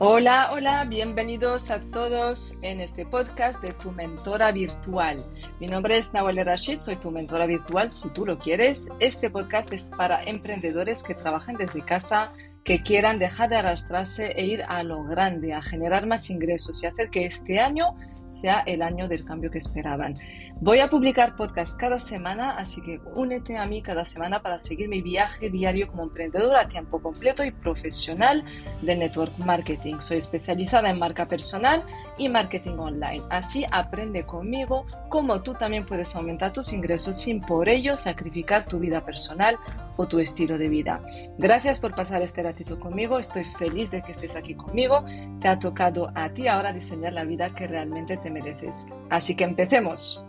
Hola, hola, bienvenidos a todos en este podcast de tu mentora virtual. Mi nombre es Nawale Rashid, soy tu mentora virtual si tú lo quieres. Este podcast es para emprendedores que trabajan desde casa, que quieran dejar de arrastrarse e ir a lo grande, a generar más ingresos y hacer que este año sea el año del cambio que esperaban. Voy a publicar podcast cada semana, así que únete a mí cada semana para seguir mi viaje diario como emprendedora a tiempo completo y profesional de network marketing. Soy especializada en marca personal y marketing online. Así aprende conmigo cómo tú también puedes aumentar tus ingresos sin por ello sacrificar tu vida personal o tu estilo de vida. Gracias por pasar este ratito conmigo. Estoy feliz de que estés aquí conmigo. Te ha tocado a ti ahora diseñar la vida que realmente te mereces. Así que empecemos.